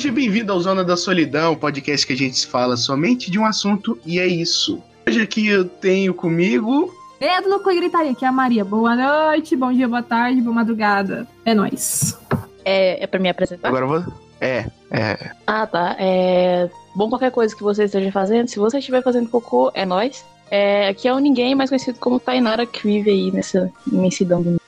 Seja bem-vindo ao Zona da Solidão, podcast que a gente fala somente de um assunto e é isso. Hoje aqui eu tenho comigo. Dedo no cu e gritaria, aqui é a Maria. Boa noite, bom dia, boa tarde, boa madrugada. É nóis. É, é pra me apresentar? Agora eu vou. É, é. Ah, tá. É. Bom, qualquer coisa que você esteja fazendo, se você estiver fazendo cocô, é nós. É, aqui é o Ninguém, mais conhecido como Tainara, que vive aí nessa imensidão do mundo.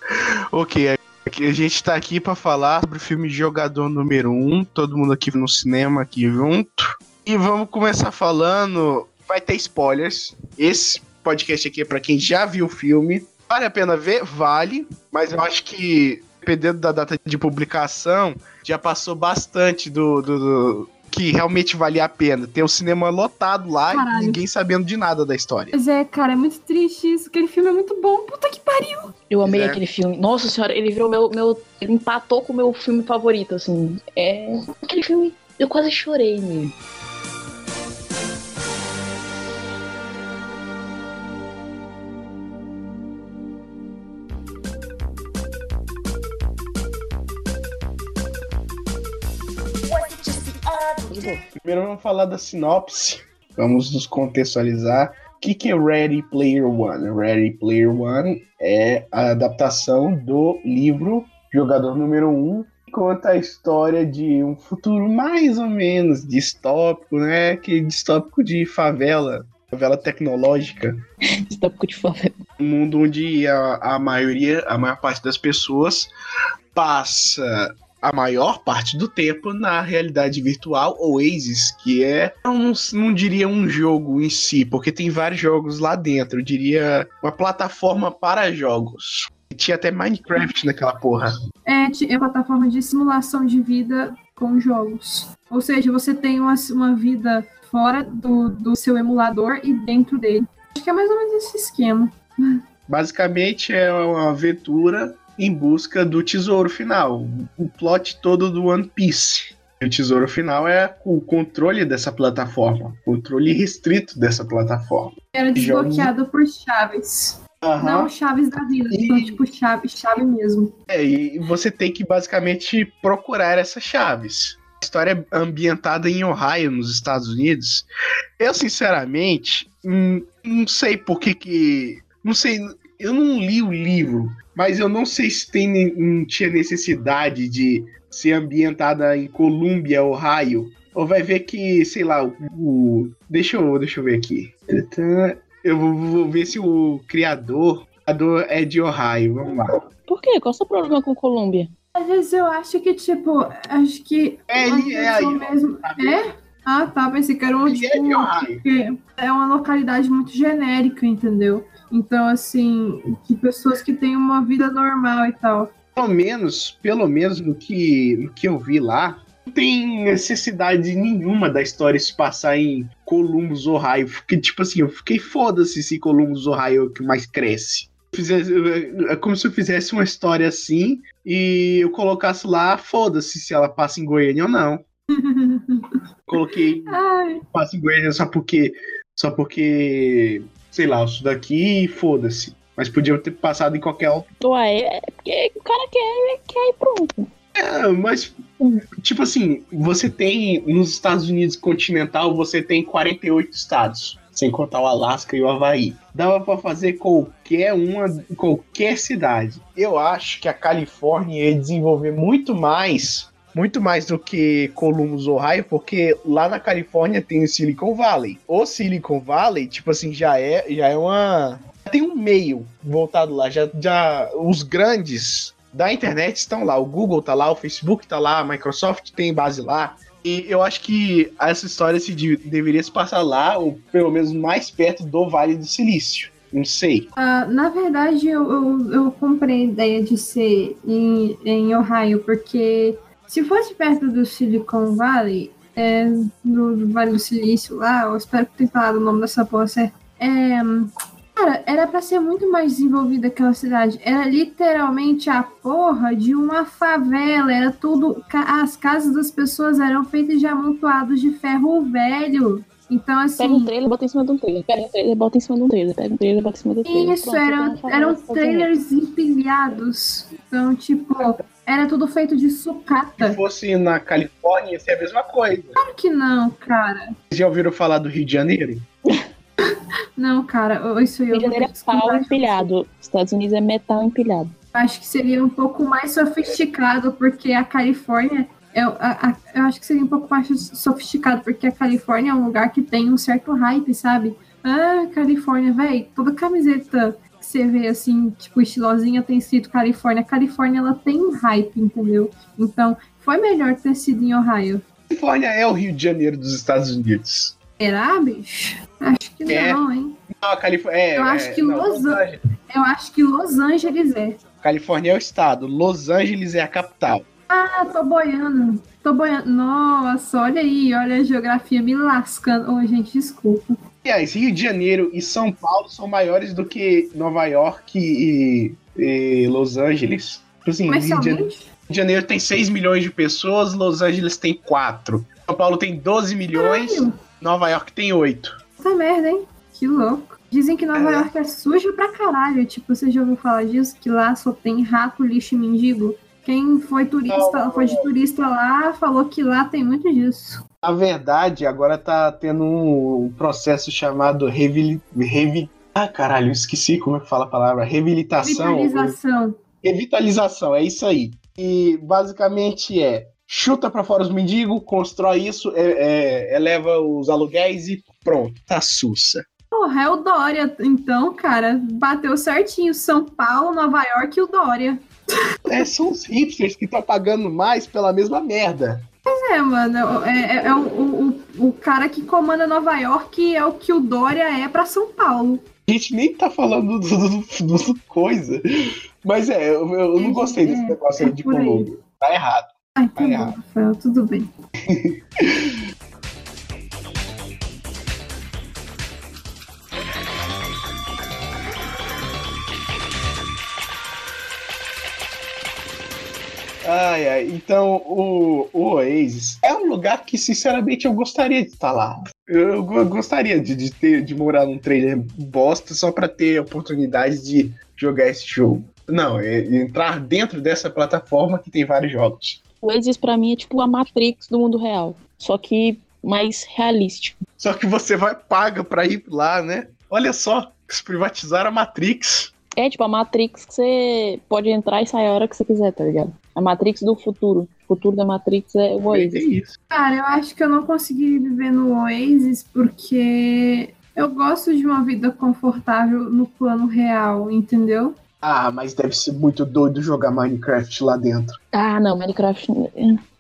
Ok, aqui- a gente tá aqui pra falar sobre o filme Jogador Número 1. Um, todo mundo aqui no cinema aqui junto. E vamos começar falando. Vai ter spoilers. Esse podcast aqui é pra quem já viu o filme. Vale a pena ver? Vale. Mas eu acho que, dependendo da data de publicação, já passou bastante do. do- do- que realmente valia a pena. Tem o cinema lotado lá Caralho. e ninguém sabendo de nada da história. Mas é, cara, é muito triste isso. Aquele filme é muito bom. Puta que pariu. Eu amei É. aquele filme. Nossa senhora, ele virou meu, meu. Ele empatou com o meu filme favorito, assim. É. Aquele filme. Eu quase chorei nele. Primeiro vamos falar da sinopse. Vamos nos contextualizar. O que, que é Ready Player One? Ready Player One é a adaptação do livro Jogador Número 1, um, que conta a história de um futuro mais ou menos distópico, né? Que distópico de favela, favela tecnológica. Estópico de favela. Um mundo onde a, a maioria, a maior parte das pessoas passa a maior parte do tempo na realidade virtual, Oasis, que é, não, não diria um jogo em si, porque tem vários jogos lá dentro, eu diria uma plataforma para jogos. Tinha até Minecraft naquela porra. É, é uma plataforma de simulação de vida com jogos. Ou seja, você tem uma, uma vida fora do, do seu emulador e dentro dele. Acho que é mais ou menos esse esquema. Basicamente é uma aventura em busca do tesouro final. O plot todo do One Piece. O tesouro final é o controle dessa plataforma, controle restrito dessa plataforma. Era desbloqueado por chaves. Aham. Não chaves da vida, E- tipo chave, chave mesmo. É, e você tem que basicamente procurar essas chaves. A história é ambientada em Ohio, nos Estados Unidos. Eu, sinceramente, hum, não sei por que que. Não sei. Eu não li o livro, mas eu não sei se tem, não tinha necessidade de ser ambientada em Columbia, Ohio. Ou vai ver que, sei lá, o. o- deixa, eu, deixa eu ver aqui. Eu vou, vou ver se o criador, o criador é de Ohio. Vamos lá. Por quê? Qual é o seu problema com Colômbia? Às vezes eu acho que, tipo, acho que. É, ele é aí, mesmo. Tá? É? Ah, tá. Pensei que era um, Ele é tipo. de Ohio. porque é uma localidade muito genérica, entendeu? Então, assim, que pessoas que têm uma vida normal e tal. Pelo menos, pelo menos no que, no que eu vi lá, não tem necessidade nenhuma da história se passar em Columbus, Ohio. Fiquei, tipo assim, eu fiquei foda-se se Columbus, Ohio é o que mais cresce. Fizesse- é como se eu fizesse uma história assim e eu colocasse lá, foda-se se ela passa em Goiânia ou não. Coloquei Ai, passa em Goiânia só porque. Só porque. Sei lá, sou daqui e foda-se. Mas podia ter passado em qualquer outro. Ué, é porque o cara quer, quer ir pronto. É, mas. Tipo assim, você tem. Nos Estados Unidos continental, você tem 48 estados. Sem contar o Alasca e o Havaí. Dava pra fazer qualquer uma. qualquer cidade. Eu acho que a Califórnia ia desenvolver muito mais. Muito mais do que Columbus, Ohio, porque lá na Califórnia tem o Silicon Valley. O Silicon Valley, tipo assim, já é, já é uma. Tem um meio voltado lá. Já, já os grandes da internet estão lá. O Google tá lá, o Facebook tá lá, a Microsoft tem base lá. E eu acho que essa história se de- deveria se passar lá, ou pelo menos mais perto do Vale do Silício. Não sei. ah, na verdade, eu, eu, eu comprei a ideia de ser em, em Ohio, porque se fosse perto do Silicon Valley, é, do, Vale do Silício lá, eu espero que tenha falado o nome dessa porra. É, cara, era pra ser muito mais desenvolvida aquela cidade. Era literalmente a porra de uma favela. Era tudo. As casas das pessoas eram feitas de amontoados de ferro velho. Então, assim. Pega um trailer, bota em cima de um trailer. Pega um trailer, bota em cima de um trailer. Pega um trailer, bota em cima do trailer. Isso, Pronto, uma eram trailers empilhados. Então, tipo, era tudo feito de Se sucata. fosse na Califórnia, ia ser a mesma coisa. Claro que não, cara. Vocês já ouviram falar do Rio de Janeiro? Não, cara, isso aí eu Rio de Janeiro é pau empilhado. Estados Unidos é metal empilhado. Acho que seria um pouco mais sofisticado, porque a Califórnia. Eu, a- a- eu acho que seria um pouco mais sofisticado, porque a Califórnia é um lugar que tem um certo hype, sabe? Ah, Califórnia, véi, toda camiseta que você vê assim, tipo, estilosinha tem escrito Califórnia. A Califórnia, ela tem um hype, entendeu? Então, foi melhor ter sido em Ohio. Califórnia é o Rio de Janeiro dos Estados Unidos. Será, bicho? Acho que É. não, hein? Não, a Califórnia. É, Eu acho é, que não, Los. Eu acho que Los Angeles é. Califórnia é o estado, Los Angeles é a capital. Ah, tô boiando. Tô boiando. Nossa, olha aí, olha a geografia me lascando. Ô, gente, desculpa. Aliás, Rio de Janeiro e São Paulo são maiores do que Nova York e, e Los Angeles. Tipo Assim, Rio de, Janeiro? Rio de Janeiro tem 6 milhões de pessoas, Los Angeles tem 4. São Paulo tem 12 milhões, Caralho, Nova York tem 8. Puta merda, hein? Que louco. Dizem que Nova É. York é suja pra caralho. Tipo, você já ouviu falar disso? Que lá só tem rato, lixo e mendigo? Quem foi turista, foi de turista lá, falou que lá tem muito disso. Na verdade, agora tá tendo um processo chamado revi... Ah, caralho, esqueci como é que fala a palavra. Reabilitação. Revitalização. Revitalização, é isso aí. E basicamente é chuta pra fora os mendigos, constrói isso, é- é- eleva os aluguéis e pronto, tá sussa. Porra, é o Dória. Então, cara, bateu certinho. São Paulo, Nova York e o Dória. É, são os hipsters que estão pagando mais pela mesma merda. É, mano, é, é- é o, o, o- cara que comanda Nova York é o que o Dória é pra São Paulo. A gente nem tá falando do, do- do- coisa. Mas é, eu, eu não gostei desse É, negócio aí é de. Colombo. Tá errado. Ai, tá Ai, bom. Rafael, tudo bem. Ai, ai. Então, o, o Oasis é um lugar que, sinceramente, eu gostaria de estar lá. Eu, eu go- gostaria de, de, ter, de morar num trailer bosta só pra ter a oportunidade de jogar esse jogo. Não, é entrar dentro dessa plataforma que tem vários jogos. O Oasis pra mim é tipo a Matrix do mundo real. Só que mais realístico. Só que você vai paga pra ir lá, né? Olha só, eles privatizaram a Matrix. É tipo a Matrix que você pode entrar e sair a hora que você quiser, tá ligado? A Matrix do futuro. O futuro da Matrix é o É Oasis. isso. Cara, eu acho que eu não consegui viver no Oasis porque eu gosto de uma vida confortável no plano real, entendeu? Ah, mas deve ser muito doido jogar Minecraft lá dentro. Ah, não, Minecraft.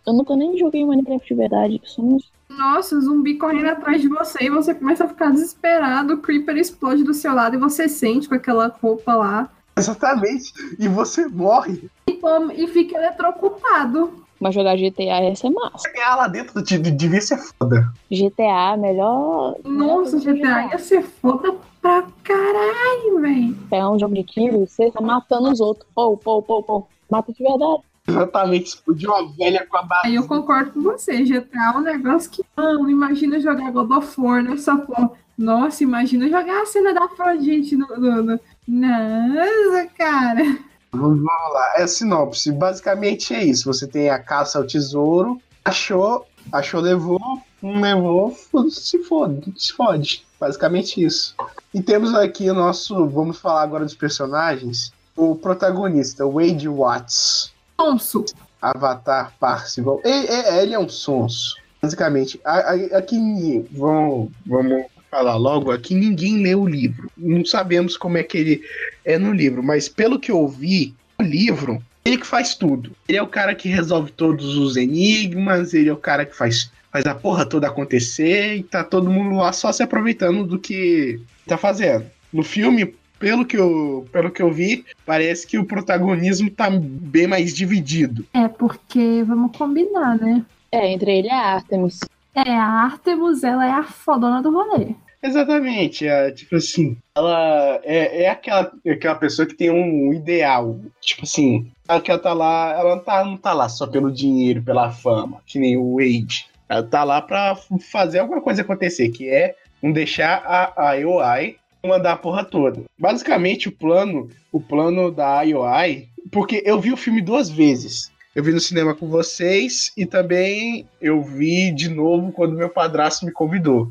Eu nunca nem joguei Minecraft de verdade. Só não... Nossa, o zumbi correndo atrás de você e você começa a ficar desesperado, o Creeper explode do seu lado e você sente com aquela roupa lá Exatamente. E você morre. E, e fica eletrocutado. Mas jogar GTA essa é massa. Ganhar lá dentro de- de- devia ser foda. GTA, melhor. Nossa, GTA ia ser foda pra caralho, velho. Pegar um jogo de tiro, você tá matando os outros. Pô, pô, pô, pô. Mata de verdade. Exatamente, explodiu uma velha com a base. Aí eu concordo com você, GTA é um negócio que. Não, imagina jogar God of War nessa porra. Nossa, imagina jogar a cena da Afrodite no, no, no... Nossa, cara. Vamos lá, é sinopse. Basicamente é isso. Você tem a caça ao tesouro, achou, achou, levou, não levou, se fode, se fode. Basicamente isso. E temos aqui o nosso, vamos falar agora dos personagens. O protagonista, Wade Watts, Sonso. Avatar Parcival. Ele, ele é um sonso. Basicamente, aqui vamos, vamos falar logo, aqui ninguém lê o livro. Não sabemos como é que ele é no livro, mas pelo que eu vi, o livro, ele que faz tudo. Ele é o cara que resolve todos os enigmas, ele é o cara que faz, faz a porra toda acontecer e tá todo mundo lá só se aproveitando do que tá fazendo. No filme, pelo que eu, pelo que eu vi, parece que o protagonismo tá bem mais dividido. É, porque vamos combinar, né? É, entre ele e a Artemis. É, a Artemis, ela é a fodona do rolê. Exatamente, é, tipo assim, ela é, é aquela, aquela pessoa que tem um ideal, tipo assim, ela quer tá lá, ela não tá, não tá lá só pelo dinheiro, pela fama, que nem o Wade. Ela tá lá pra fazer alguma coisa acontecer, que é não deixar a, a IOI mandar a porra toda. Basicamente, o plano, o plano da IOI, porque eu vi o filme duas vezes. Eu vi no cinema com vocês e também eu vi de novo quando meu padrasto me convidou.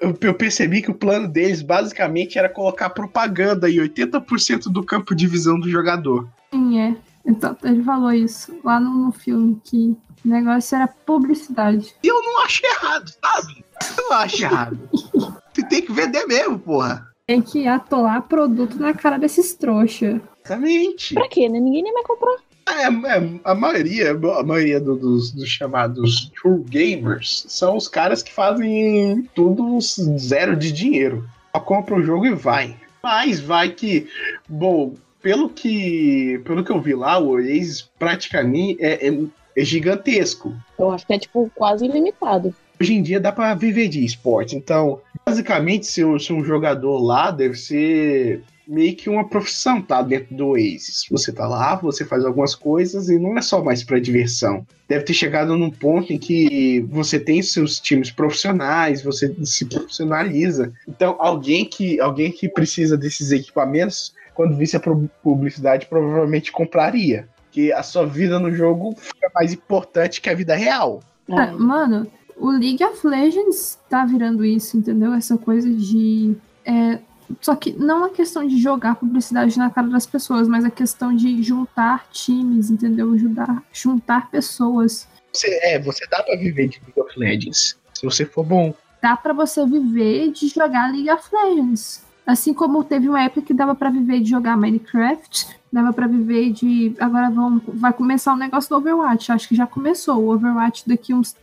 Eu, eu percebi que o plano deles basicamente era colocar propaganda em 80% do campo de visão do jogador. Sim, é. Então, ele falou isso lá no, no filme, que o negócio era publicidade. E eu não acho errado, sabe? Eu não acho errado. Você tem que vender mesmo, porra. Tem que atolar produto na cara desses trouxa. Exatamente. Pra quê, né? Ninguém nem vai comprar. É, é, a maioria, a maioria do- dos, dos chamados true gamers são os caras que fazem tudo zero de dinheiro. Só compra o jogo e vai. Mas vai que, bom, pelo que, pelo que eu vi lá, o Oasis praticamente é, é, é gigantesco. Eu acho que é, tipo, quase ilimitado. Hoje em dia dá pra viver de esporte. Então, basicamente, ser, um- ser um jogador lá deve ser meio que uma profissão, tá? Dentro do Oasis. Você tá lá, você faz algumas coisas e não é só mais pra diversão. Deve ter chegado num ponto em que você tem seus times profissionais, você se profissionaliza. Então, alguém que, alguém que precisa desses equipamentos, quando visse a pu- publicidade, provavelmente compraria. Porque a sua vida no jogo fica mais importante que a vida real. Ah, Ai, mano, o League of Legends tá virando isso, entendeu? Essa coisa de. é, só que não a questão de jogar publicidade na cara das pessoas, mas a questão de juntar times, entendeu? Juntar, juntar pessoas. Você, é, você dá pra viver de League of Legends. Se você for bom. Dá pra você viver de jogar League of Legends. Assim como teve uma época que dava pra viver de jogar Minecraft, dava pra viver de. Agora vão, vai começar o negócio do Overwatch. Acho que já começou. O Overwatch daqui uns.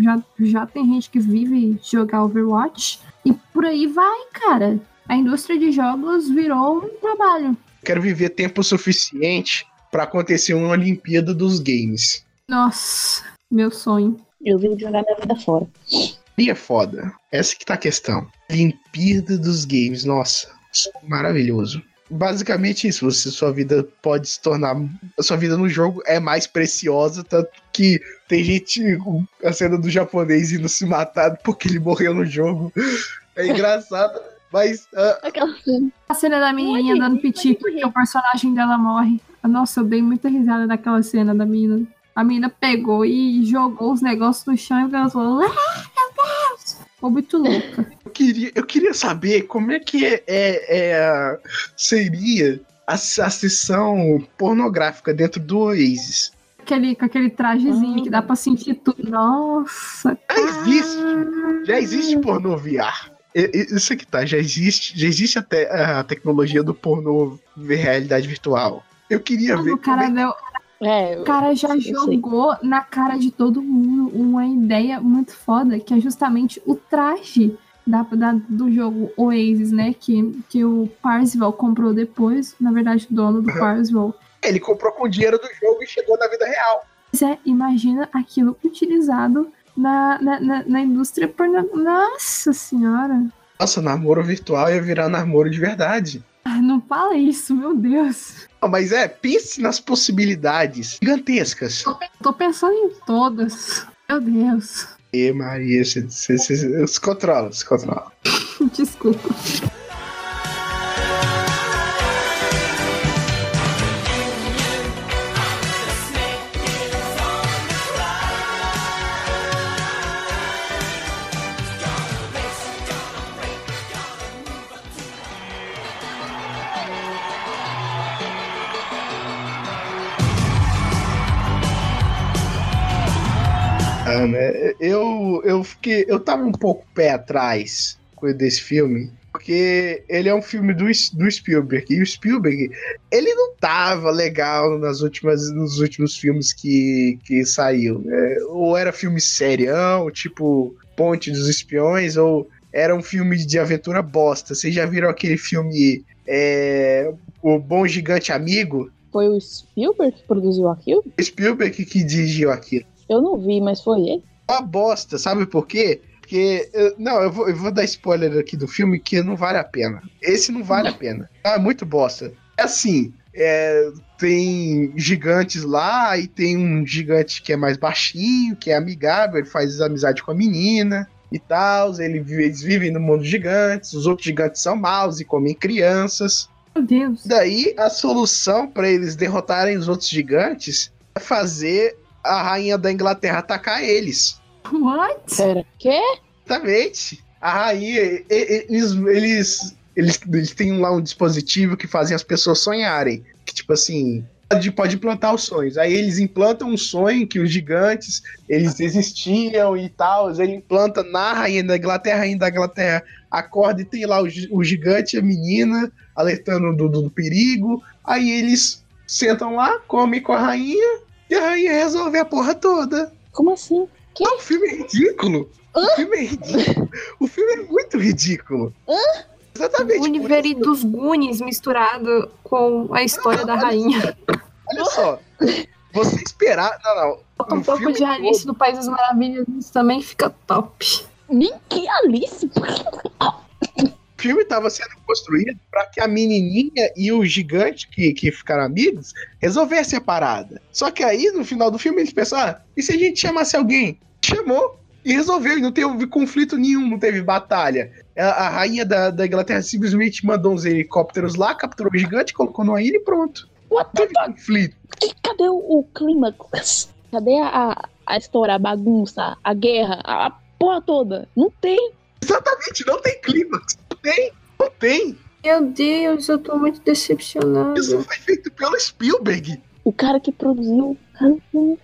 Já, já tem gente que vive de jogar Overwatch. E por aí vai, cara. A indústria de jogos virou um trabalho. Quero viver tempo suficiente pra acontecer uma Olimpíada dos Games. Nossa, meu sonho. eu de jogar minha vida fora. E é foda. Essa que tá a questão. Olimpíada dos Games, nossa. Maravilhoso. Basicamente isso, você, sua vida pode se tornar. A sua vida no jogo é mais preciosa, tanto que tem gente. A cena do japonês indo se matar porque ele morreu no jogo. É engraçado, mas ah, Aquela cena. A cena da menininha Olha, dando piti porque o personagem dela morre. Nossa, eu dei muita risada daquela cena da menina. A menina pegou e jogou os negócios no chão e ela falou: Ah, meu Deus! Ficou muito louca. eu queria, eu queria saber como é que é, é- é, seria a, a sessão pornográfica dentro do Oasis. Aquele, com aquele trajezinho que dá pra sentir tudo. Nossa, Já existe, já existe pornô VR. Isso aqui tá, já existe, já existe até a tecnologia do pornô ver realidade virtual. Eu queria ver o cara, como é- deu, É, o cara já eu sei. jogou na cara de todo mundo uma ideia muito foda, que é justamente o traje da, da- do jogo Oasis, né? Que, que o Parzival comprou depois. Na verdade, o dono do Parzival ele comprou com o dinheiro do jogo e chegou na vida real. Pois é, imagina aquilo utilizado na, na, na, na indústria porno. Nossa senhora! Nossa, namoro virtual ia virar namoro de verdade. Ah, não fala isso, meu Deus! Não, Mas é, pense nas possibilidades gigantescas. Tô pensando em todas. Meu Deus. E Maria, você, você, você- se controla, se controla. Desculpa. Né? Eu, eu fiquei. Eu tava um pouco pé atrás desse filme. Porque ele é um filme do, do Spielberg. E o Spielberg, ele não tava legal nas últimas, nos últimos filmes que, que saiu. né? Ou era filme serião, tipo Ponte dos Espiões, ou era um filme de aventura bosta. Vocês já viram aquele filme é, O Bom Gigante Amigo? Foi o Spielberg que produziu aquilo? Spielberg que dirigiu aquilo. Eu não vi, mas foi ele. uma bosta, sabe por quê? Porque. eu- não, eu vou, eu vou dar spoiler aqui do filme que não vale a pena. Esse não vale a pena. Ah, é muito bosta. É assim. é, tem gigantes lá, e tem um gigante que é mais baixinho, que é amigável, ele faz amizade com a menina e tal. Ele, eles vivem no mundo gigantes, os outros gigantes são maus e comem crianças. Meu Deus. Daí a solução para eles derrotarem os outros gigantes é fazer a rainha da Inglaterra atacar eles. What? Pera, quê? Exatamente. A rainha, eles, eles, eles, eles têm lá um dispositivo que fazem as pessoas sonharem. Que tipo assim, pode, pode implantar os sonhos. Aí eles implantam um sonho que os gigantes, eles existiam e tal. Ele implanta na rainha da Inglaterra, a rainha da Inglaterra acorda e tem lá o, o gigante, a menina, alertando do, do- do perigo. Aí eles sentam lá, comem com a rainha e a rainha resolve a porra toda. Como assim? Não, o filme é ridículo. O filme é ridículo. O filme é muito ridículo. Exatamente. O universo dos Goonies misturado com a história da rainha. Olha só. Você esperar. Não, não. Um No pouco de Alice do País das Maravilhas isso também fica top. Nem que Alice? O filme estava sendo construído para que a menininha e o gigante que, que ficaram amigos resolvessem a parada. Só que aí, no final do filme, eles pensaram: ah, e se a gente chamasse alguém? Chamou e resolveu, e não teve conflito nenhum, não teve batalha. A, a rainha da, da Inglaterra simplesmente mandou uns helicópteros lá, capturou o gigante, colocou numa ilha e pronto. What Não the teve conflito. fuck? Cadê o, o clímax? Cadê a, a, história, a bagunça, a guerra, a, a porra toda? Não tem. Exatamente, não tem clímax. Não tem, não tem. Meu Deus, eu tô muito decepcionada. Isso foi feito pelo Spielberg. O cara que produziu.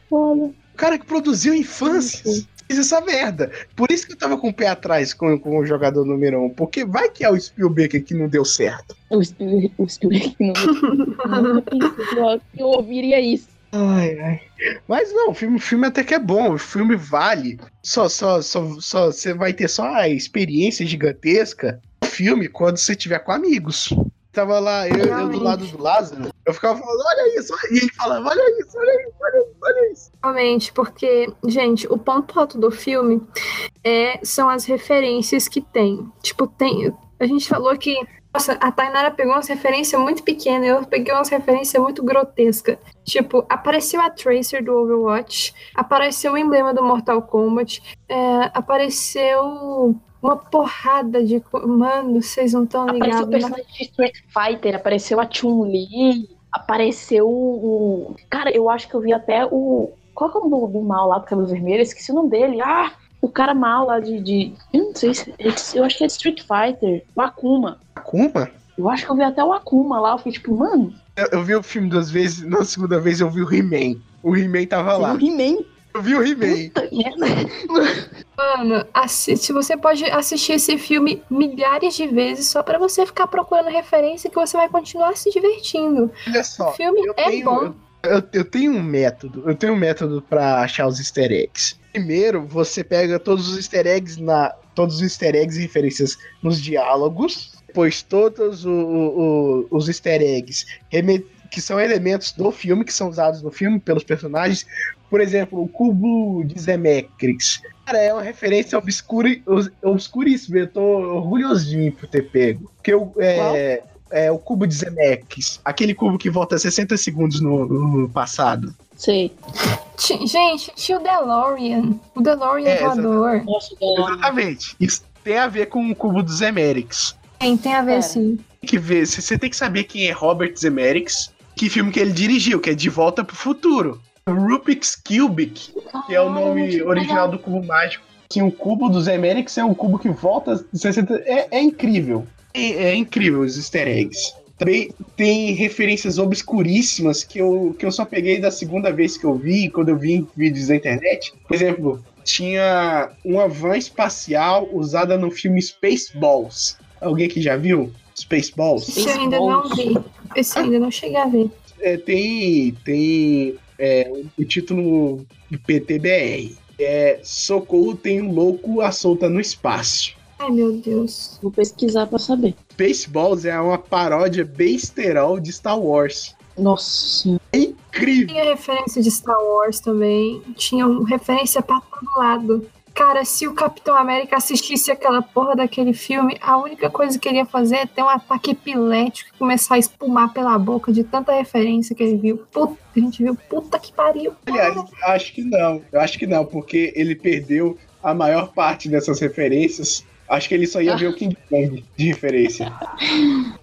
Foda. O cara que produziu Infâncias. Fez essa merda. Por isso que eu tava com o pé atrás com, com o jogador número um. Porque vai que é o Spielberg que não deu certo. O Spielberg, o Spielberg não. Que eu- ouviria isso. Ai, ai. Mas não, o filme, o filme até que é bom. O filme vale. Só, só, só, só você vai ter só a experiência gigantesca filme quando você tiver com amigos. Tava lá, eu, eu do lado do Lázaro, eu ficava falando, olha isso, e ele falava, olha isso, olha isso, olha isso, olha isso. Realmente, porque, gente, o ponto alto do filme é, são as referências que tem. Tipo, tem. A gente falou que. Nossa, a Tainara pegou umas referências muito pequenas, eu peguei umas referências muito grotescas. Tipo, apareceu a Tracer do Overwatch, apareceu o emblema do Mortal Kombat, é, apareceu uma porrada de. Mano, vocês não estão Apareceu o ligados. personagem de Street Fighter, apareceu a Chun-Li, apareceu o. Cara, eu acho que eu vi até o. Qual que é o nome do, mal lá do cabelo vermelho? Eu esqueci o nome dele. Ah! O cara mal lá de. de... Eu não sei se. Eu acho que é de Street Fighter. O Akuma. Akuma? Eu acho que eu vi até o Akuma lá. Eu fiquei tipo, mano, Eu, eu vi o filme duas vezes, na segunda vez eu vi o He-Man. O He-Man tava o lá. He-Man. Eu vi o He-Man. Mano, assi- você pode assistir esse filme milhares de vezes só pra você ficar procurando referência que você vai continuar se divertindo. Olha O só. filme eu é tenho- bom. Eu, eu tenho um método. Eu tenho um método pra achar os easter eggs. Primeiro, você pega todos os easter eggs na. Todos os easter eggs e referências nos diálogos. Depois todos o- o- o- os easter eggs que são elementos do filme, que são usados no filme pelos personagens. Por exemplo, o cubo de Zemeckis. Cara, é uma referência obscura, obscuríssima. Eu tô orgulhoso de mim por ter pego. Porque eu, é, é o cubo de Zemeckis. Aquele cubo que volta 60 segundos no, no passado. Sei. Gente, tinha o DeLorean. O DeLorean É, voador. Nossa, galera. Exatamente. Isso tem a ver com o cubo do Zemeckis. Tem, tem a ver É. sim. Tem que ver, você você tem que saber quem é Robert Zemeckis, que filme que ele dirigiu, que é De Volta pro Futuro. Rubik's Cubic, que é o nome original do cubo mágico. Assim, o cubo do Zemeckis é um cubo que volta 60... É, é incrível. É, é incrível os easter eggs. Também tem referências obscuríssimas que eu, que eu só peguei da segunda vez que eu vi, quando eu vi em vídeos da internet. Por exemplo, tinha uma van espacial usada no filme Spaceballs. Alguém que já viu? Spaceballs? Esse eu ainda não vi. Esse eu ainda não cheguei a ver. É, tem tem é, o título do PTBR. É Socorro tem um louco à solta no espaço. Ai, meu Deus. Vou pesquisar pra saber. Spaceballs é uma paródia besterol de Star Wars. Nossa senhora. Incrível! Tinha referência de Star Wars também. Tinha referência pra todo lado. Cara, se o Capitão América assistisse aquela porra daquele filme, a única coisa que ele ia fazer é ter um ataque epilético e começar a espumar pela boca de tanta referência que ele viu. Puta, a gente viu, puta que pariu. Aliás, eu acho que não. Eu acho que não, porque ele perdeu a maior parte dessas referências. Acho que ele só ia ver o King Kong de referência.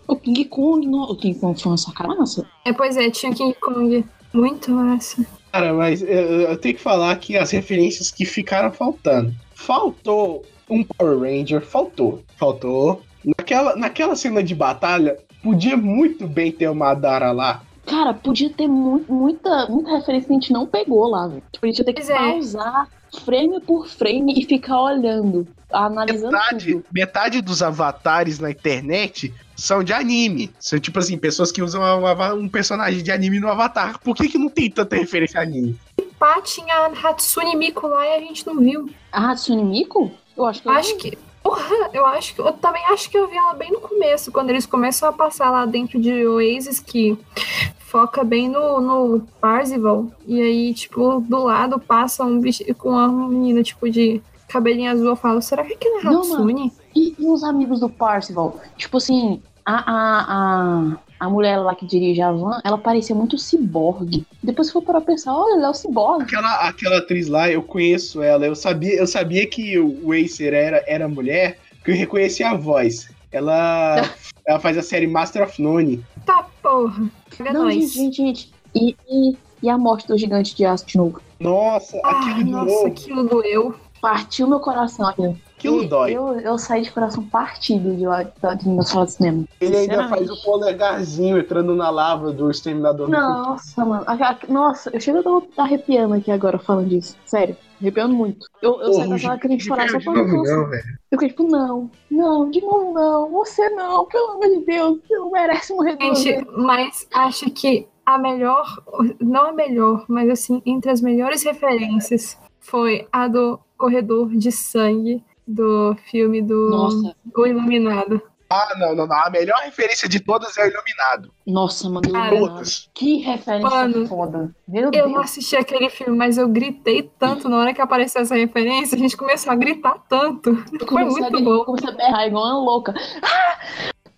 O King Kong, não, o King Kong foi uma sacanagem. É, pois é, tinha King Kong. Muito massa. Cara, mas eu, eu tenho que falar que as referências que ficaram faltando. Faltou um Power Ranger, faltou. Faltou. Naquela, naquela cena de batalha, podia muito bem ter uma Adara lá. Cara, podia ter mu muita, muita referência que a gente não pegou lá, velho. Tipo, a gente ia ter que Pois é. pausar frame por frame e ficar olhando, analisando Metade, tudo. metade dos avatares na internet são de anime. São tipo assim, pessoas que usam um, um personagem de anime no avatar. Por que, que não tem tanta referência a anime? Pá, tinha a Hatsune Miku lá e a gente não viu. A Hatsune Miku? Eu acho que eu Acho que. Porra, eu acho que. Eu também acho que eu vi ela bem no começo, quando eles começam a passar lá dentro de Oasis, que foca bem no, no Parzival. E aí, tipo, do lado passa um bicho com uma menina, tipo, de cabelinho azul. Eu falo, será que aquilo é Não, Hatsune? E, e os amigos do Parcival? Tipo assim, a, a, a, a mulher lá que dirige a van, ela parecia muito ciborgue. Depois foi para pensar, olha, ela é o ciborgue. Aquela, aquela atriz lá, eu conheço ela. Eu sabia, eu sabia que o Acer era, era mulher, porque eu reconheci a voz. Ela, ela faz a série Master of None. Tá, porra. Não, gente, gente, gente. E, e, e a morte do gigante de aço de novo? Nossa, Ai, aquilo nossa, doeu. aquilo doeu. Partiu meu coração aqui. Aquilo E dói. Eu, eu saí de coração partido de lá de, na sala de cinema. Ele ainda faz o polegarzinho entrando na lava do Exterminador do. Nossa, mano. A- a- Nossa, eu chego a estar arrepiando aqui agora falando disso. Sério, arrepiando muito. Eu, eu saí da sala querendo de chorar só novo não não, velho. Eu fiquei tipo, não, não, de novo não, você não, pelo amor de Deus, você não merece morrer Gente, vezes. mas acho que a melhor, não a melhor, mas assim, entre as melhores referências foi a do corredor de sangue do filme do Nossa, O Iluminado. Ah, não, não, não. A melhor referência de todas é o Iluminado. nossa, mano. Todas. que referência Mano, foda. Meu Eu Deus. não assisti aquele filme, mas eu gritei tanto na hora que apareceu essa referência, a gente começou a gritar tanto. Eu Foi a, muito gritar, bom. comecei a berrar igual uma louca. Ah!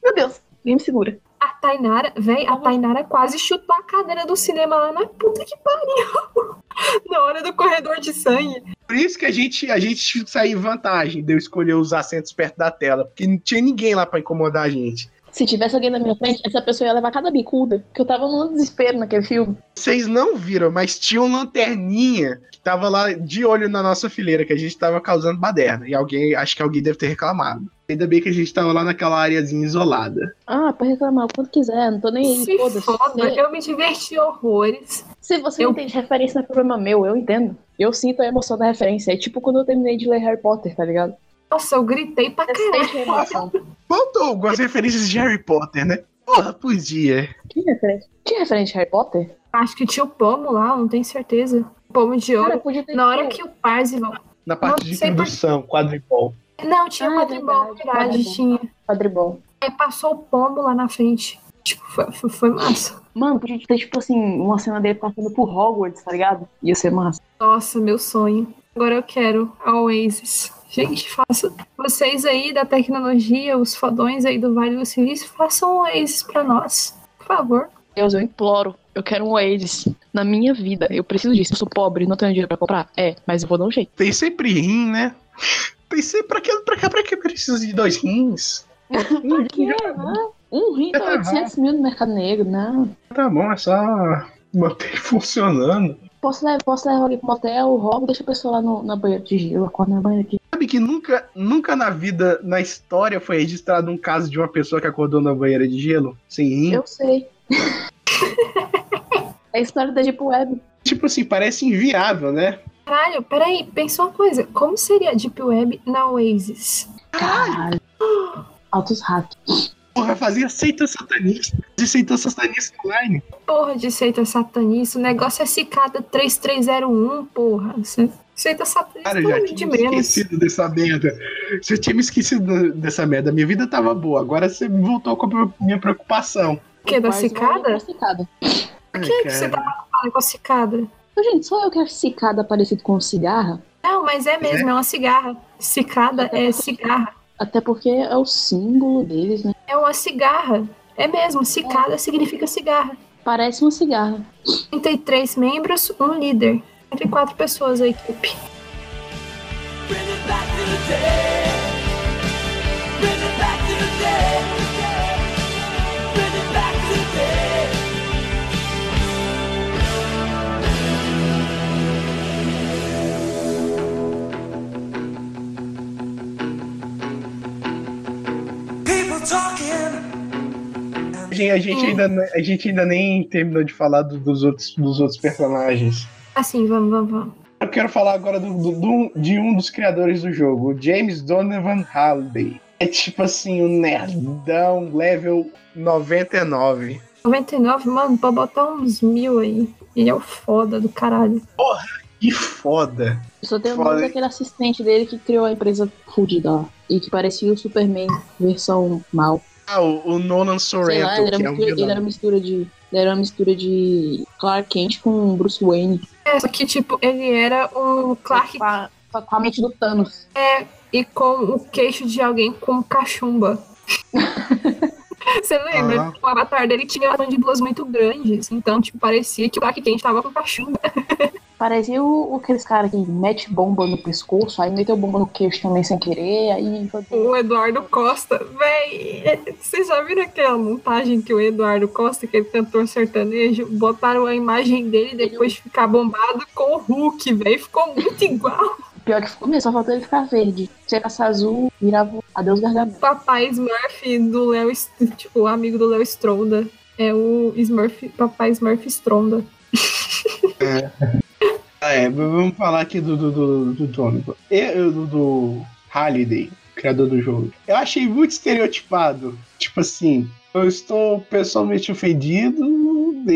Meu Deus, quem me segura? A Tainara, véi, a Tainara quase chutou a cadeira do cinema lá na puta que pariu. Na hora do corredor de sangue. Por isso que a gente, a gente saiu em vantagem de eu escolher os assentos perto da tela. Porque não tinha ninguém lá pra incomodar a gente. Se tivesse alguém na minha frente, essa pessoa ia levar cada bicuda. Porque eu tava num desespero naquele filme. Vocês não viram, mas tinha uma lanterninha que tava lá de olho na nossa fileira, que a gente tava causando baderna. E alguém, acho que alguém deve ter reclamado. Ainda bem que a gente tava lá naquela areazinha isolada. Ah, pode reclamar o quanto quiser, não tô nem aí. Se foda, Se- eu me diverti horrores. Se você Eu- não entende referência, não é problema meu, eu entendo. Eu sinto a emoção da referência. É tipo quando eu terminei de ler Harry Potter, tá ligado? Nossa, eu gritei pra Você caralho. sente a emoção. Faltou algumas referências de Harry Potter, né? Porra, podia. Tinha referência? Tinha referência de Harry Potter? Acho que tinha o pomo lá, não tenho certeza. Pomo de Cara, ouro. podia ter Na hora que o Parzival. Na parte Não de introdução, quadripol. Não, tinha Ah, é quadribol, verdade, verdade, quadribol. tinha. quadribol. Aí passou o pombo lá na frente. Tipo, foi, foi, foi massa. Mano, podia ter, tipo assim, uma cena dele passando por Hogwarts, tá ligado? Ia ser massa. Nossa, meu sonho. Agora eu quero a Oasis. Gente, faça. Vocês aí da tecnologia, os fodões aí do Vale do Silício, façam Oasis pra nós. Por favor. Deus, eu imploro. Eu quero um Oasis na minha vida. Eu preciso disso. Eu sou pobre, não tenho dinheiro pra comprar. É, mas eu vou dar um jeito. Tem sempre rim, né? Sempre. Pra que, pra que, pra que precisa de dois rins? Um quê? Não. Um rim tá 800 mil no mercado negro, não. Tá bom, é só manter funcionando. Posso levar, posso levar alguém pro motel, roubo, deixa a pessoa lá no, na banheira de gelo, acorda na banheira aqui. Sabe que nunca, nunca na vida, na história, foi registrado um caso de uma pessoa que acordou na banheira de gelo, sem rim? Eu sei. é a história da Deep Web. Tipo assim, parece inviável, né? Caralho, peraí, pensa uma coisa. Como seria a Deep Web na Oasis? Caralho. Altos hacks. Porra, fazia seita satanista. De seita satanista online. Porra de seita satanista. O negócio é cicada 3301, porra. Seita satanista Cara, eu já é tinha de me menos. esquecido dessa merda. Você tinha me esquecido dessa merda. Minha vida tava boa. Agora você voltou com a minha preocupação. O que, da cicada? cicada. Ai, que que você cara. Com a cicada? Gente, só eu que acho cicada parecido com cigarra? Não, mas é mesmo, é, é uma cigarra. Cicada é cigarra. Até porque é o símbolo deles, né? É uma cigarra. É mesmo, cicada é. significa cigarra. Parece uma cigarra. 33 membros, um líder. Entre quatro pessoas a equipe. Bring it back to the day. A gente, ainda, a gente ainda nem terminou de falar do, dos, outros, dos outros personagens. Assim, vamos, vamos, vamos. Eu quero falar agora do, do, de um dos criadores do jogo, o James Donovan Halliday. É tipo assim, o um nerdão level 99. 99, mano, pra botar uns mil aí. Ele é o foda do caralho. Porra, que foda. Eu só tenho o nome daquele assistente dele que criou a empresa fudida e que parecia o Superman versão mal. Ah, o, o Nolan Sorrento. Lá, ele, era é um ele, era mistura de, ele era uma mistura de Clark Kent com Bruce Wayne. É, só que, tipo, ele era o Clark... Com a, com a mente do Thanos. É, e com o queixo de alguém com cachumba. Você lembra? Uhum. O avatar dele tinha mandíbulas muito grandes, então, tipo, parecia que o Clark Kent tava com cachumba. Parecia o, aqueles caras que mete bomba no pescoço, aí meteu bomba no queixo também sem querer, aí... O Eduardo Costa, véi, vocês já viram aquela montagem que o Eduardo Costa, que ele cantor sertanejo, botaram a imagem dele depois de ficar bombado com o Hulk, véi, ficou muito igual. Pior que ficou mesmo, só faltou ele ficar verde. Se ficasse azul, virava Adeus Gargamel. Papai Smurf do Léo, tipo, o amigo do Léo Stronda. É o Smurf, Papai Smurf Stronda. É. Ah, é, vamos falar aqui do, do, do, do Donovan. Eu, do, do Halliday, criador do jogo. Eu achei muito estereotipado. Tipo assim, eu estou pessoalmente ofendido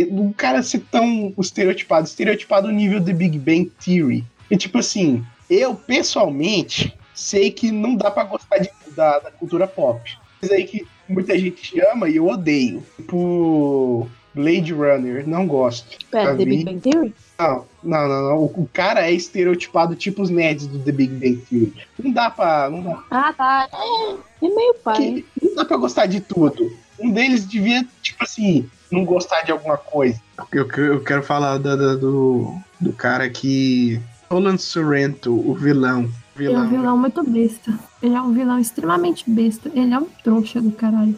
do cara ser tão estereotipado. Estereotipado no nível de Big Bang Theory. E tipo assim, eu pessoalmente sei que não dá para gostar de, da, da cultura pop. Mas aí que muita gente ama e eu odeio. Tipo, Blade Runner, não gosto. Pera, The Big Bang Theory? Não, não, não, não. O, cara é estereotipado tipo os nerds do The Big Bang Theory. Não dá pra. Não dá. Ah, tá. É, é meio pai. Que, não dá pra gostar de tudo. Um deles devia, tipo assim, não gostar de alguma coisa. Eu, eu quero falar da, da, do, do cara que. Roland Sorrento, o vilão. Vilão. Ele é um vilão muito besta. Ele é um vilão extremamente besta. Ele é um trouxa do caralho.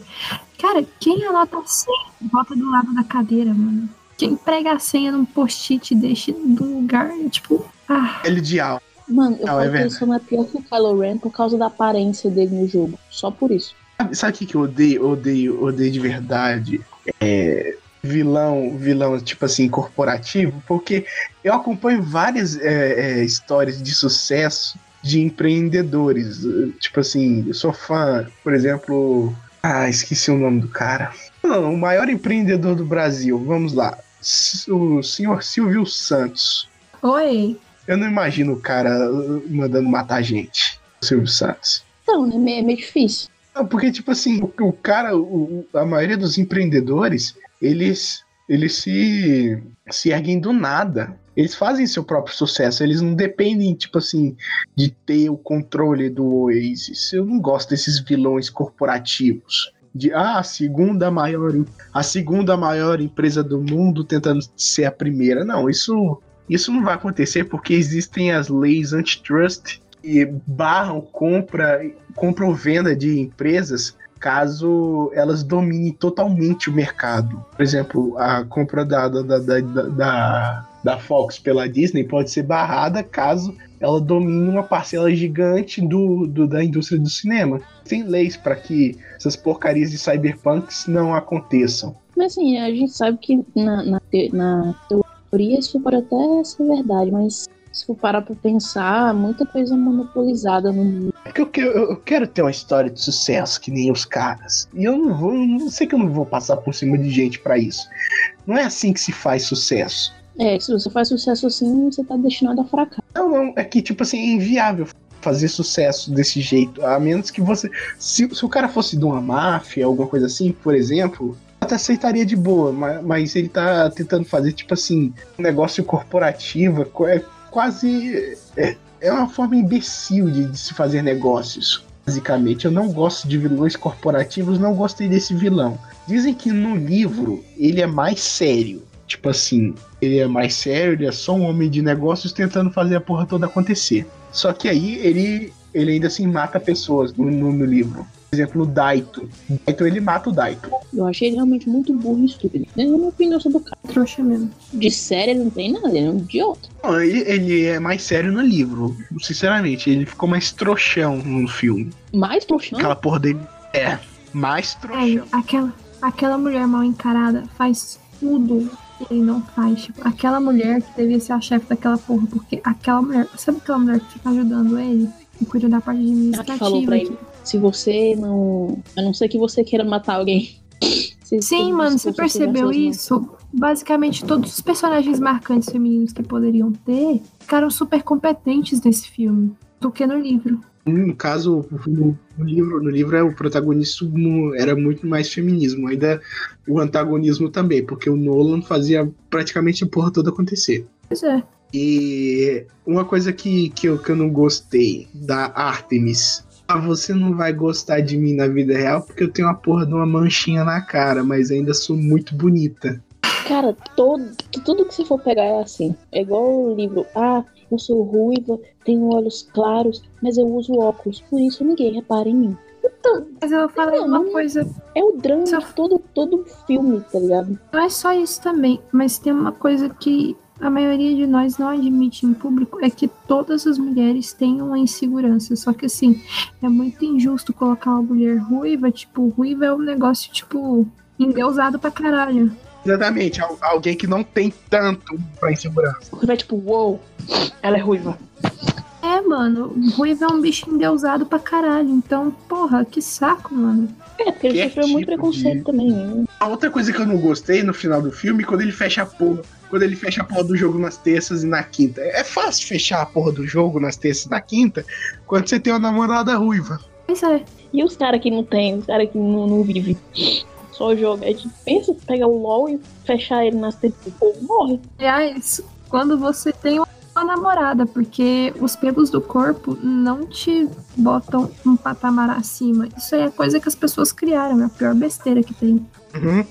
Cara, quem anota 100 bota do lado da cadeira, mano? Quem prega a senha num post-it e deixa no lugar, tipo. Ah. Ele de. Mano, eu não, falo é que só não é pior que o Kylo Ren por causa da aparência dele no jogo. Só por isso. Sabe o que, que eu odeio, odeio, odeio de verdade? É, vilão, vilão, tipo assim, corporativo, porque eu acompanho várias é, é, histórias de sucesso de empreendedores. Tipo assim, eu sou fã, por exemplo. Ah, esqueci o nome do cara. Não, o maior empreendedor do Brasil. Vamos lá. O senhor Silvio Santos. Oi. Eu não imagino o cara mandando matar gente. O Silvio Santos. Não, é meio, é meio difícil. Não, porque, tipo assim, o, o cara, o, a maioria dos empreendedores, eles, eles se, se erguem do nada eles fazem seu próprio sucesso, eles não dependem, tipo assim, de ter o controle do Oasis. Eu não gosto desses vilões corporativos. De ah, a segunda maior, a segunda maior empresa do mundo tentando ser a primeira. Não, isso, isso não vai acontecer porque existem as leis antitrust que barram compra, compra ou venda de empresas caso elas dominem totalmente o mercado. Por exemplo, a compra da, da, da, da, da Fox pela Disney pode ser barrada caso ela domine uma parcela gigante do, do da indústria do cinema. Tem leis para que essas porcarias de cyberpunks não aconteçam. Mas assim, a gente sabe que na, na, na teoria isso pode até ser verdade, mas se for parar pra pensar, muita coisa monopolizada no mundo. É porque eu, eu, eu, quero ter uma história de sucesso que nem os caras. E eu não vou, não sei que eu não vou passar por cima de gente para isso. Não é assim que se faz sucesso. É, se você faz sucesso assim, você tá destinado a fracasso. Não, não, é que, tipo assim, é inviável fazer sucesso desse jeito. A menos que você. Se, se o cara fosse de uma máfia, alguma coisa assim, por exemplo, até aceitaria de boa, mas, mas ele tá tentando fazer, tipo assim, um negócio corporativo, é quase. É, é uma forma imbecil de, de se fazer negócios. Basicamente, eu não gosto de vilões corporativos, não gostei desse vilão. Dizem que no livro ele é mais sério. Tipo assim, ele é mais sério, ele é só um homem de negócios tentando fazer a porra toda acontecer. Só que aí ele, ele ainda assim mata pessoas no, no, no livro. Por exemplo, o Daito. Daito ele mata o Daito. Eu achei ele realmente muito burro e estúpido. É a minha opinião sobre o cara. Trouxa mesmo. De sério, ele não tem nada, ele é um idiota. Não, ele, ele é mais sério no livro. Sinceramente, ele ficou mais trouxão no filme. Mais trouxão? Aquela porra dele é mais É, trouxão. aquela, aquela mulher mal encarada faz tudo ele não faz. Tipo, aquela mulher que devia ser a chefe daquela porra, porque aquela mulher. Sabe aquela mulher que fica ajudando ele? E cuida da parte Ela que administrativa? falou pra ele. Se você não. A não ser que você queira matar alguém. Se- Sim, se mano, você percebeu suas mãos. isso? Basicamente, todos os personagens marcantes femininos que poderiam ter ficaram super competentes nesse filme do que no livro. No caso, no, no livro, no livro é o protagonismo era muito mais feminismo, ainda o antagonismo também, porque o Nolan fazia praticamente a porra toda acontecer. Pois é. E uma coisa que, que, eu, que eu não gostei da Artemis. Ah, você não vai gostar de mim na vida real porque eu tenho uma porra de uma manchinha na cara, mas ainda sou muito bonita. Cara, todo, tudo que você for pegar é assim. É igual o livro. Ah, eu sou ruiva, tenho olhos claros, mas eu uso óculos. Por isso ninguém repara em mim. Então, Mas eu falei Não, uma não- coisa, é o drama Só- de todo, todo filme, tá ligado? não é só isso também, mas tem uma coisa que a maioria de nós não admite em público, é que todas as mulheres têm uma insegurança. Só que assim, é muito injusto colocar uma mulher ruiva, tipo, ruiva é um negócio, tipo, endeusado pra caralho. Exatamente, al- alguém que não tem tanto pra insegurança. Porque vai tipo, uou, ela é ruiva. É, mano, ruiva é um bicho endeusado pra caralho. Então, porra, que saco, mano. É, porque ele Que sofreu muito tipo preconceito de- também. né? A outra coisa que eu não gostei no final do filme, quando ele fecha a porra. Quando ele fecha a porra do jogo nas terças e na quinta. É fácil fechar a porra do jogo nas terças e na quinta quando você tem uma namorada ruiva. Pois é. E os caras que não tem, os caras que não, não vivem. Só joga. A gente pensa pegar o LOL e fechar ele nas terças. O povo morre. Aliás, quando você tem uma namorada, porque os pelos do corpo não te botam um patamar acima. Isso aí é coisa que as pessoas criaram, é a pior besteira que tem. Uhum.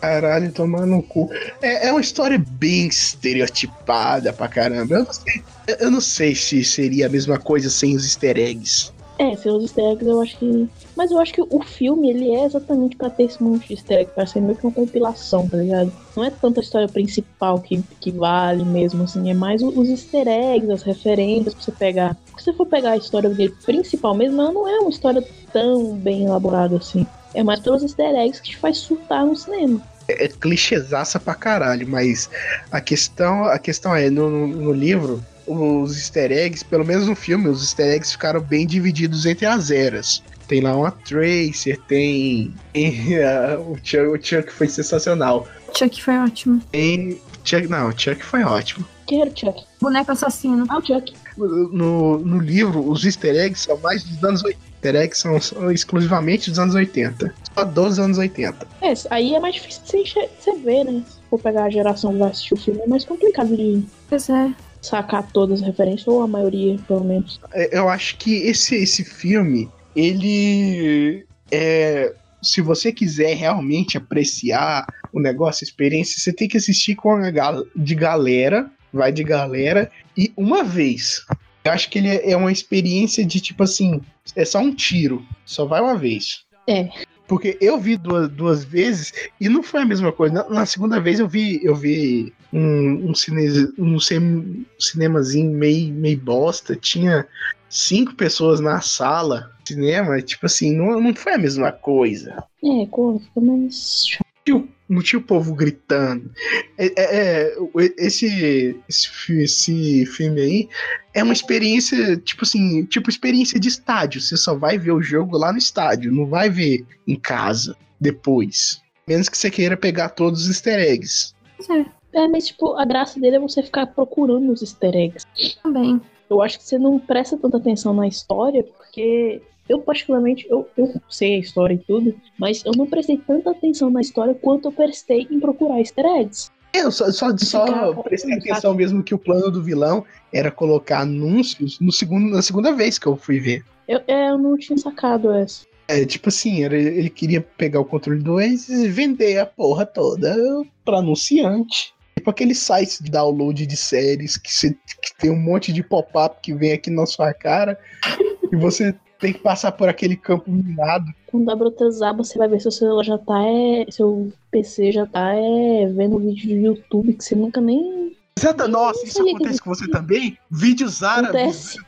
Caralho, tomar no cu. É, é uma história bem estereotipada pra caramba. Eu não, sei, eu não sei se seria a mesma coisa sem os easter eggs. É, seus easter eggs eu acho que. Mas eu acho que o filme, ele é exatamente pra ter esse monte de easter egg, pra ser meio que uma compilação, tá ligado? Não é tanto a história principal que, que vale mesmo, assim, é mais os easter eggs, as referências pra você pegar. Se você for pegar a história dele principal mesmo, ela não é uma história tão bem elaborada assim. É mais pelos easter eggs que te faz surtar no cinema. É clichêzaça pra caralho, mas a questão, a questão é, no, no- no livro, os easter eggs, pelo menos no filme, os easter eggs ficaram bem divididos entre as eras. Tem lá uma Tracer, tem, tem, o, Chuck, o Chuck foi sensacional. Chuck foi ótimo. Tem. Chuck, não, o Chuck foi ótimo. Quero Chuck. Boneco assassino. Ah, o Chuck. No, no livro, os easter eggs são mais dos anos 80. Easter eggs são, são exclusivamente dos anos 80. Só dos anos 80. É, aí é mais difícil de você ver, né? Se for pegar a geração que vai assistir o filme, é mais complicado de Pois é. Sacar todas as referências, ou a maioria, pelo menos. É, Eu acho que esse, esse filme, ele é. Se você quiser realmente apreciar o negócio, a experiência, você tem que assistir com a gal- de galera, vai de galera, e uma vez. Eu acho que ele é é uma experiência de tipo assim, é só um tiro, só vai uma vez. É. Porque eu vi duas, duas vezes e não foi a mesma coisa. Na, na segunda vez eu vi, eu vi um, um, cine, um cin- cinemazinho meio, meio bosta. Tinha cinco pessoas na sala. Cinema, tipo assim, não, não foi a mesma coisa. É, co- fica mais chato. Tinha o- Não tinha o povo gritando. É, é- é, esse, esse, esse filme aí é uma experiência, tipo assim, tipo experiência de estádio. Você só vai ver o jogo lá no estádio, não vai ver em casa depois. Menos que você queira pegar todos os easter eggs. Pois é, mas tipo, a graça dele é você ficar procurando os easter eggs. também. Eu acho que você não presta tanta atenção na história, porque eu, particularmente, eu, eu sei a história e tudo, mas eu não prestei tanta atenção na história quanto eu prestei em procurar easter eggs. É, eu só, só, só prestei atenção mesmo que o plano do vilão era colocar anúncios no segundo, na segunda vez que eu fui ver. Eu, é, eu não tinha sacado essa. É, tipo assim, era, ele queria pegar o controle do Waze e vender a porra toda pra anunciante. Tipo aqueles sites de download de séries que, cê, que tem um monte de pop-up que vem aqui na sua cara e você tem que passar por aquele campo minado. Quando abre outras abas, você vai ver se o celular já tá. É, seu PC já tá é, vendo vídeo do YouTube que você nunca nem. Exato, nossa, isso que acontece com você também? Vídeos árabes. Acontece.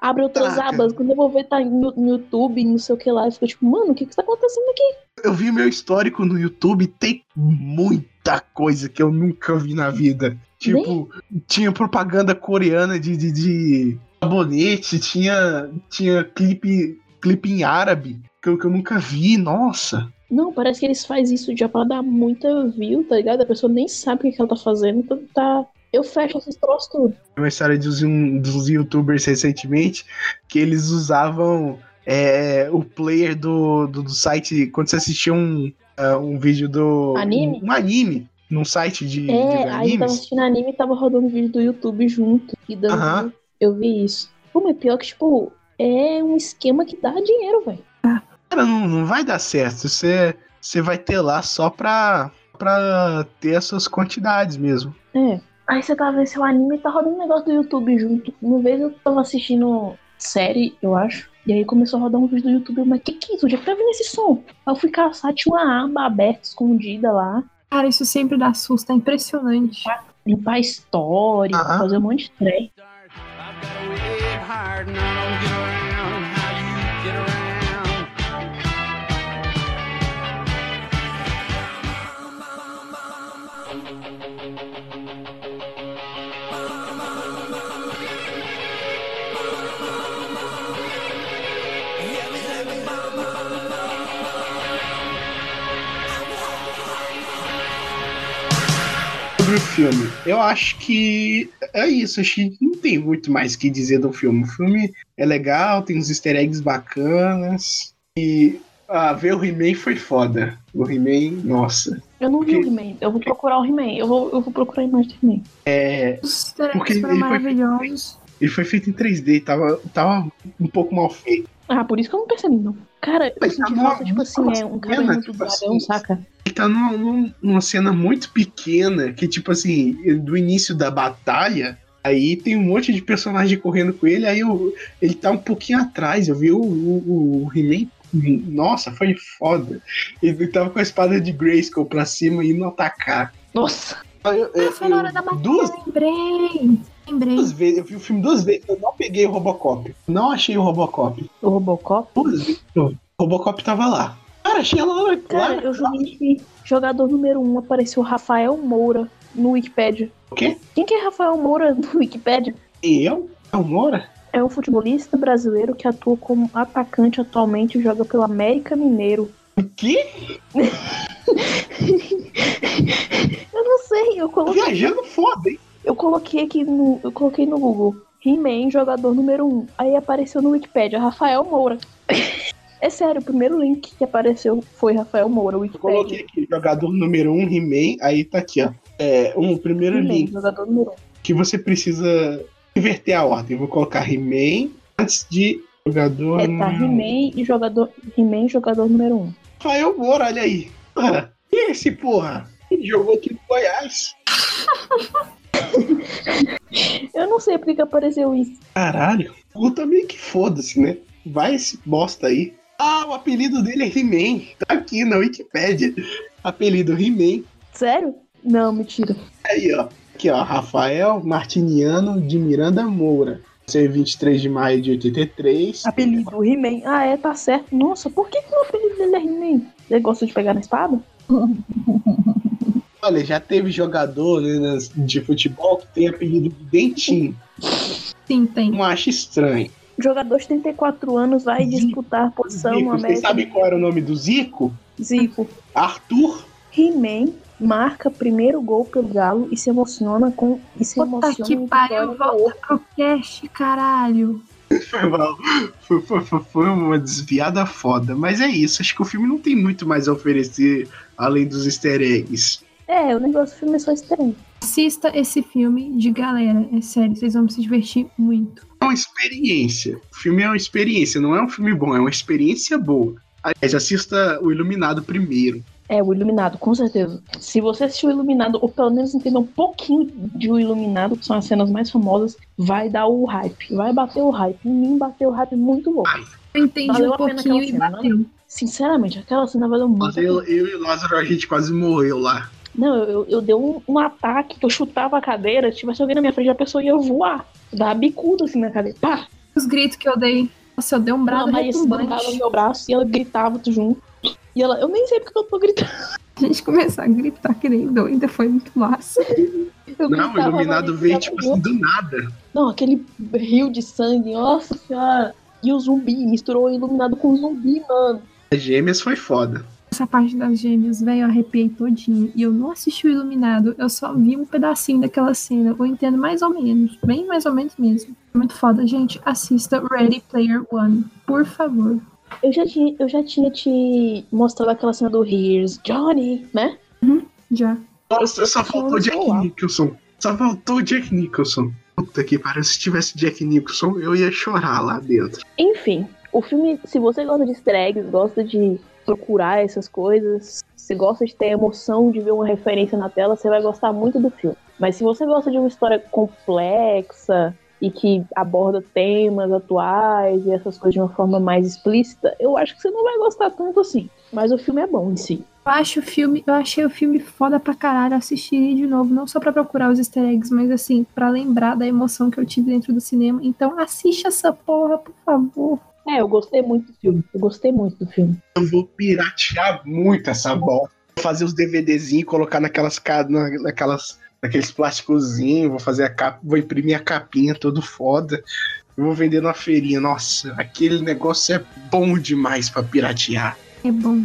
Abre outras Caraca. abas. Quando eu vou ver, tá no, no YouTube, não sei o que lá. Eu fico tipo, mano, o que que tá acontecendo aqui? Eu vi meu histórico no YouTube, tem muita coisa que eu nunca vi na vida. Tipo, tinha propaganda coreana de, de, de sabonete, tinha, tinha clipe, clipe em árabe que eu, que eu nunca vi, nossa. Não, parece que eles fazem isso já pra dar muita view, tá ligado? A pessoa nem sabe o que, que ela tá fazendo, então tá. Eu fecho esses troços tudo. Uma história dos, um- dos youtubers recentemente que eles usavam é, o player do, do, do site quando você assistia um, ah, um vídeo do. Anime? Um, anime. Num site de, de É, aí tava animes. assistindo anime e tava rodando vídeo do YouTube junto. E dando. Aham. view. Eu vi isso. Pô, mas pior que, tipo, é um esquema que dá dinheiro, velho. Cara, não, não vai dar certo. Você, você vai ter lá só pra, pra ter as suas quantidades mesmo. É. Aí você tava vendo seu anime e tá rodando um negócio do YouTube junto. Uma vez eu tava assistindo série, eu acho. E aí começou a rodar um vídeo do YouTube. Eu, Mas que que é isso? Onde é que tá vindo esse som? Aí eu fui caçar, tinha uma aba aberta, escondida lá. Cara, isso sempre dá susto, é impressionante. Limpar história, Aham. fazer um monte de trem. I've got to work hard and filme, eu acho que é isso. Acho que não tem muito mais o que dizer do filme. O filme é legal, tem uns easter eggs bacanas. E ah, ver o He-Man foi foda. O He-Man, nossa. Eu não vi Porque- o He-Man. Eu vou procurar o He-Man. Eu vou, eu vou procurar a imagem do He-Man. É, Os easter eggs foram maravilhosos. ele foi feito em 3D, tava, tava um pouco mal feito. Ah, por isso que eu não percebi, não. Cara, eu Mas tá senti falta, tipo assim, é um cara cena, muito tipo dragão, assim, saca? Ele tá numa, num- numa cena muito pequena, que tipo assim, do início da batalha, aí tem um monte de personagem correndo com ele, aí o- ele tá um pouquinho atrás, eu vi o, o, o He-Man, nossa, foi foda. Ele tava com a espada de Grayskull pra cima e indo atacar. Nossa, Eu, eu- Ah, foi na hora da eu- batalha, duas, lembrei. Lembrei. duas vezes, eu vi o filme duas vezes, eu não peguei o Robocop, não achei o Robocop. o Robocop. Duas vezes, o Robocop tava lá. Cara, achei lá, Cara, lá, eu joguei que jogador número 1 um, apareceu Rafael Moura no Wikipedia. O quê? Quem que é Rafael Moura no Wikipedia? E eu? É o Mora? É um futebolista brasileiro que atua como atacante atualmente e joga pelo América Mineiro. O quê? Eu não sei, eu coloquei, Viajando foda, hein? Eu coloquei aqui no. Eu coloquei no Google. He-Man, jogador número 1. Um. Aí apareceu no Wikipedia, Rafael Moura. É sério, o primeiro link que apareceu foi Rafael Moura, Eu coloquei Wikipedia. aqui, jogador número 1, um, He-Man, aí tá aqui, ó. É, um primeiro link jogador número 1. Um. que você precisa inverter a ordem. Vou colocar He-Man antes de jogador É, tá. He-Man e jogador. He-Man, jogador número 1. Um. Rafael Moura, olha aí. Ah, e esse porra? Ele jogou aqui no Goiás. Eu não sei porque que apareceu isso. Caralho. Eu também que foda-se, né? Vai esse bosta aí. Ah, o apelido dele é He-Man. Tá aqui na Wikipédia. Apelido He-Man. Sério? Não, mentira. Aí, ó. Aqui, ó. Rafael Martiniano de Miranda Moura. Nasceu em 23 de maio de 83. Apelido He-Man. Ah, é, tá certo. Nossa, por que, que o apelido dele é He-Man? Ele gosta de pegar na espada? Olha, já teve jogador né, de futebol que tem apelido de Dentinho. Sim, tem. Não acho estranho. Jogador de 34 anos vai Zico. disputar a posição Zico, América. sabem qual era o nome do Zico? Zico. Arthur. He-Man marca primeiro gol pelo Galo e se emociona com. E se Puta emociona que pariu, volta pro cast, caralho. Foi, mal. Foi, foi- foi- foi uma desviada foda. Mas é isso. Acho que o filme não tem muito mais a oferecer além dos easter eggs. É, o negócio do filme é só estranho. Assista esse filme de galera. É sério, vocês vão se divertir muito. É uma experiência. O filme é uma experiência, não é um filme bom, é uma experiência boa. Aliás, assista o Iluminado primeiro. É, o Iluminado, com certeza. Se você assistiu o Iluminado, ou pelo menos entender um pouquinho de O Iluminado, que são as cenas mais famosas, vai dar o hype. Vai bater o hype. Em mim bateu o hype muito louco. Eu entendi Valeu um a pena pouquinho e cena, bateu. Sinceramente, aquela cena valeu muito. Mas eu, eu e o Lázaro, a gente quase morreu lá. Não, eu, eu, dei um, um ataque que eu chutava a cadeira, se tivesse alguém na minha frente, a pessoa ia voar. Dar bicuda assim na cadeira. Pá! Os gritos que eu dei. Nossa, eu dei um brado bancava no retumbante. meu braço e ela gritava tudo junto. E ela, eu nem sei porque eu tô gritando. A gente começou a gritar que nem doida, foi muito massa. Eu Não, o Iluminado veio, tipo assim, do nada. Não, aquele rio de sangue, nossa senhora. E o zumbi, misturou o iluminado com o zumbi, mano. As gêmeas foi foda. Essa parte das gêmeas, velho, eu arrepiei todinho. E eu não assisti o Iluminado, eu só vi um pedacinho daquela cena. Eu entendo mais ou menos, bem mais ou menos mesmo. Muito foda, gente. Assista Ready Player One, por favor. Eu já tinha, eu já tinha te mostrado aquela cena do Here's Johnny, né? Já. Nossa, só faltou o Jack. Nicholson. Só faltou o Jack Nicholson. Puta que pariu, se tivesse Jack Nicholson, eu ia chorar lá dentro. Enfim, o filme, se você gosta de easter eggs, gosta de procurar essas coisas, se gosta de ter emoção de ver uma referência na tela, você vai gostar muito do filme. Mas se você gosta de uma história complexa e que aborda temas atuais e essas coisas de uma forma mais explícita, eu acho que você não vai gostar tanto assim. Mas o filme é bom em si. Eu acho o filme, eu achei o filme foda pra caralho, assistiria de novo, não só pra procurar os easter eggs, mas assim, pra lembrar da emoção que eu tive dentro do cinema. Então assiste essa porra, por favor. É, eu gostei muito do filme. Eu gostei muito do filme. Eu vou piratear muito essa bosta. Vou fazer os DVDzinhos, colocar naquelas, na- naquelas, naqueles plásticozinhos, vou fazer a capa, vou imprimir a capinha todo foda. Eu vou vender na feirinha. Nossa, aquele negócio é bom demais pra piratear. É bom.